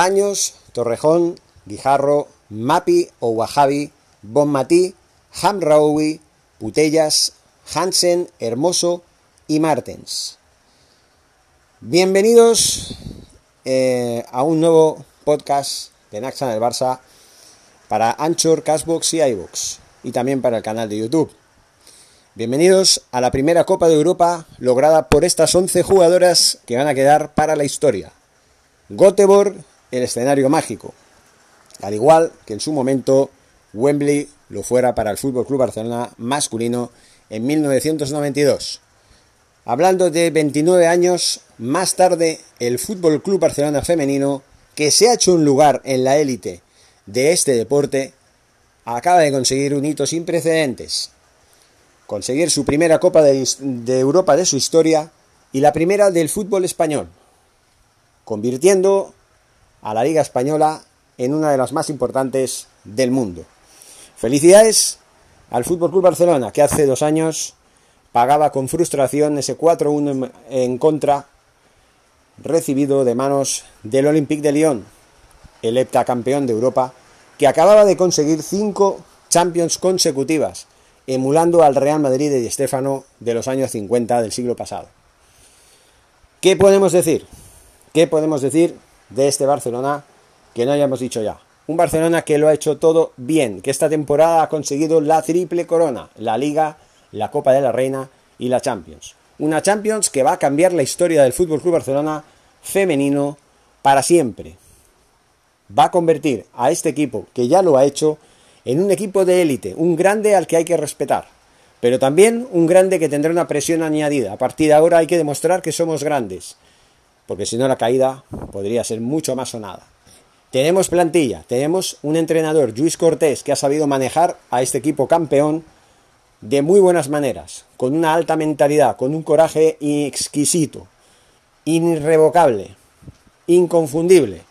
Paños, Torrejón, Guijarro, Mapi o Wahabi, Bonmatí, Hamraoui, Putellas, Hansen, Hermoso y Martens. Bienvenidos eh, a un nuevo podcast de Naxa del Barça para Anchor, Cashbox y iVoox y también para el canal de YouTube. Bienvenidos a la primera Copa de Europa lograda por estas 11 jugadoras que van a quedar para la historia. Göteborg, el escenario mágico, al igual que en su momento Wembley lo fuera para el Fútbol Club Barcelona masculino en 1992. Hablando de 29 años más tarde, el Fútbol Club Barcelona femenino, que se ha hecho un lugar en la élite de este deporte, acaba de conseguir un hito sin precedentes. Conseguir su primera Copa de, de Europa de su historia y la primera del fútbol español, convirtiendo a la Liga Española en una de las más importantes del mundo. Felicidades al Fútbol Club Barcelona, que hace dos años pagaba con frustración ese 4-1 en contra recibido de manos del Olympique de Lyon, el heptacampeón de Europa, que acababa de conseguir cinco Champions consecutivas, emulando al Real Madrid de Di de los años 50 del siglo pasado. ¿Qué podemos decir? ¿Qué podemos decir de este Barcelona que no hayamos dicho ya? Un Barcelona que lo ha hecho todo bien, que esta temporada ha conseguido la triple corona, la Liga, la Copa de la Reina y la Champions. Una Champions que va a cambiar la historia del Fútbol Club Barcelona femenino para siempre. Va a convertir a este equipo, que ya lo ha hecho, en un equipo de élite, un grande al que hay que respetar, pero también un grande que tendrá una presión añadida. A partir de ahora hay que demostrar que somos grandes, porque si no la caída podría ser mucho más sonada. Tenemos plantilla, tenemos un entrenador, Luis Cortés, que ha sabido manejar a este equipo campeón de muy buenas maneras, con una alta mentalidad, con un coraje exquisito, irrevocable, inconfundible.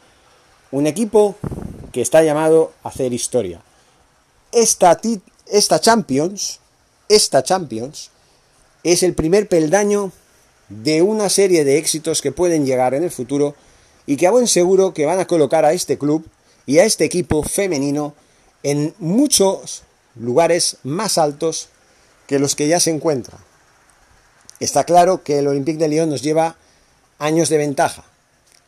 Un equipo que está llamado a hacer historia. Esta, esta Champions, esta Champions, es el primer peldaño de una serie de éxitos que pueden llegar en el futuro y que a buen seguro que van a colocar a este club y a este equipo femenino en muchos lugares más altos que los que ya se encuentran. Está claro que el Olympique de Lyon nos lleva años de ventaja.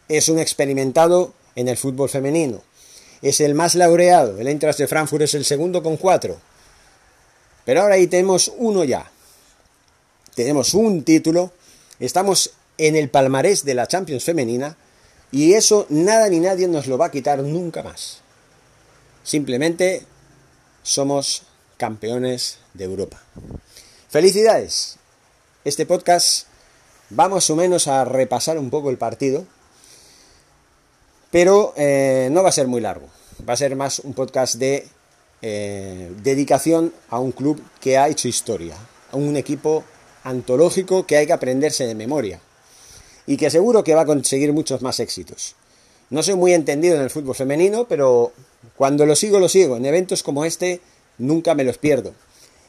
Es un experimentado en el fútbol femenino. Es el más laureado. El Eintracht de Frankfurt es el segundo con cuatro. Pero ahora ahí tenemos uno ya. Tenemos un título. Estamos en el palmarés de la Champions femenina y eso nada ni nadie nos lo va a quitar nunca más. Simplemente somos campeones de Europa. Felicidades. Este podcast vamos o menos a repasar un poco el partido, pero eh, no va a ser muy largo. Va a ser más un podcast de eh, dedicación a un club que ha hecho historia, a un equipo antológico que hay que aprenderse de memoria y que seguro que va a conseguir muchos más éxitos. No soy muy entendido en el fútbol femenino, pero cuando lo sigo, lo sigo. En eventos como este nunca me los pierdo.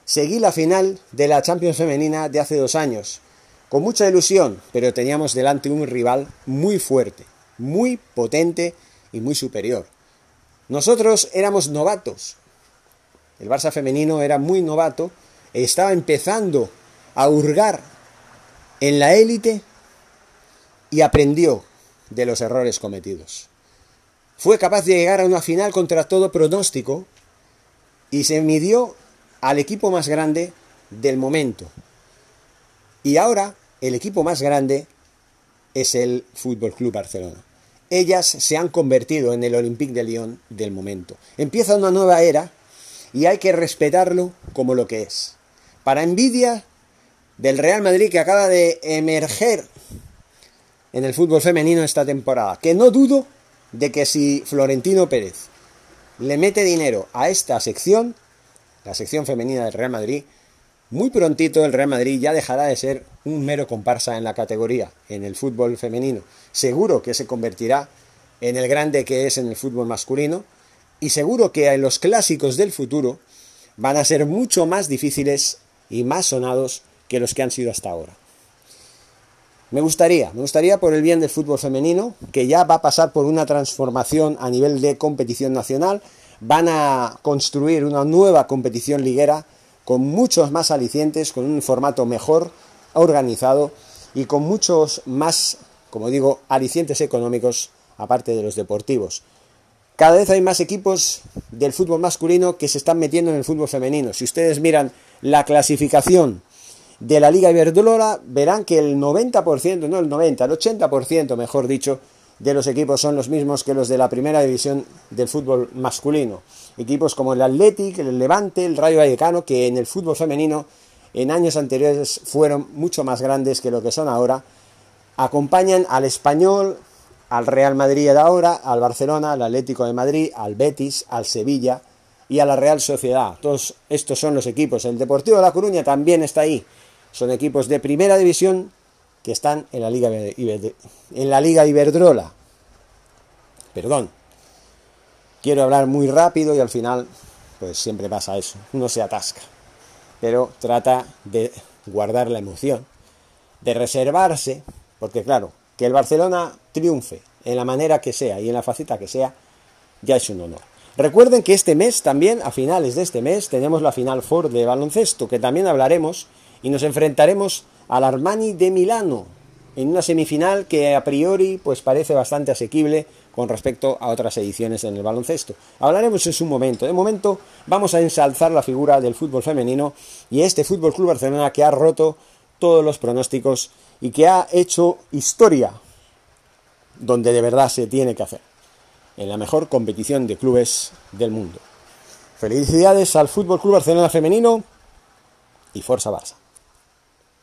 Seguí la final de la Champions femenina de hace dos años, con mucha ilusión, pero teníamos delante un rival muy fuerte, muy potente y muy superior. Nosotros éramos novatos. El Barça femenino era muy novato, estaba empezando a hurgar en la élite y aprendió de los errores cometidos. Fue capaz de llegar a una final contra todo pronóstico y se midió al equipo más grande del momento. Y ahora el equipo más grande es el Fútbol Club Barcelona. Ellas se han convertido en el Olympique de Lyon del momento. Empieza una nueva era y hay que respetarlo como lo que es. Para envidia del Real Madrid que acaba de emerger en el fútbol femenino esta temporada. Que no dudo de que si Florentino Pérez le mete dinero a esta sección, la sección femenina del Real Madrid, muy prontito el Real Madrid ya dejará de ser un mero comparsa en la categoría, en el fútbol femenino. Seguro que se convertirá en el grande que es en el fútbol masculino y seguro que los clásicos del futuro van a ser mucho más difíciles y más sonados que los que han sido hasta ahora. Me gustaría, me gustaría por el bien del fútbol femenino, que ya va a pasar por una transformación a nivel de competición nacional, van a construir una nueva competición liguera con muchos más alicientes, con un formato mejor organizado y con muchos más, como digo, alicientes económicos aparte de los deportivos. Cada vez hay más equipos del fútbol masculino que se están metiendo en el fútbol femenino. Si ustedes miran la clasificación de la Liga Iberdrola, verán que el 90%, no el 90, el 80%, mejor dicho, de los equipos son los mismos que los de la primera división del fútbol masculino. Equipos como el Athletic, el Levante, el Rayo Vallecano, que en el fútbol femenino en años anteriores fueron mucho más grandes que lo que son ahora, acompañan al español, al Real Madrid de ahora, al Barcelona, al Atlético de Madrid, al Betis, al Sevilla y a la Real Sociedad. Todos estos son los equipos. El Deportivo de La Coruña también está ahí. Son equipos de primera división que están en la Liga, en la Liga Iberdrola. Perdón. Quiero hablar muy rápido y al final, pues siempre pasa eso. Uno se atasca. Pero trata de guardar la emoción, de reservarse, porque claro, que el Barcelona triunfe en la manera que sea y en la faceta que sea, ya es un honor. Recuerden que este mes también, a finales de este mes, tenemos la final Ford de baloncesto, que también hablaremos y nos enfrentaremos al Armani de Milano en una semifinal que a priori pues parece bastante asequible con respecto a otras ediciones en el baloncesto. Hablaremos en su momento. De momento vamos a ensalzar la figura del fútbol femenino y este Fútbol Club Barcelona que ha roto todos los pronósticos y que ha hecho historia donde de verdad se tiene que hacer, en la mejor competición de clubes del mundo. Felicidades al Fútbol Club Barcelona femenino y Forza Barça.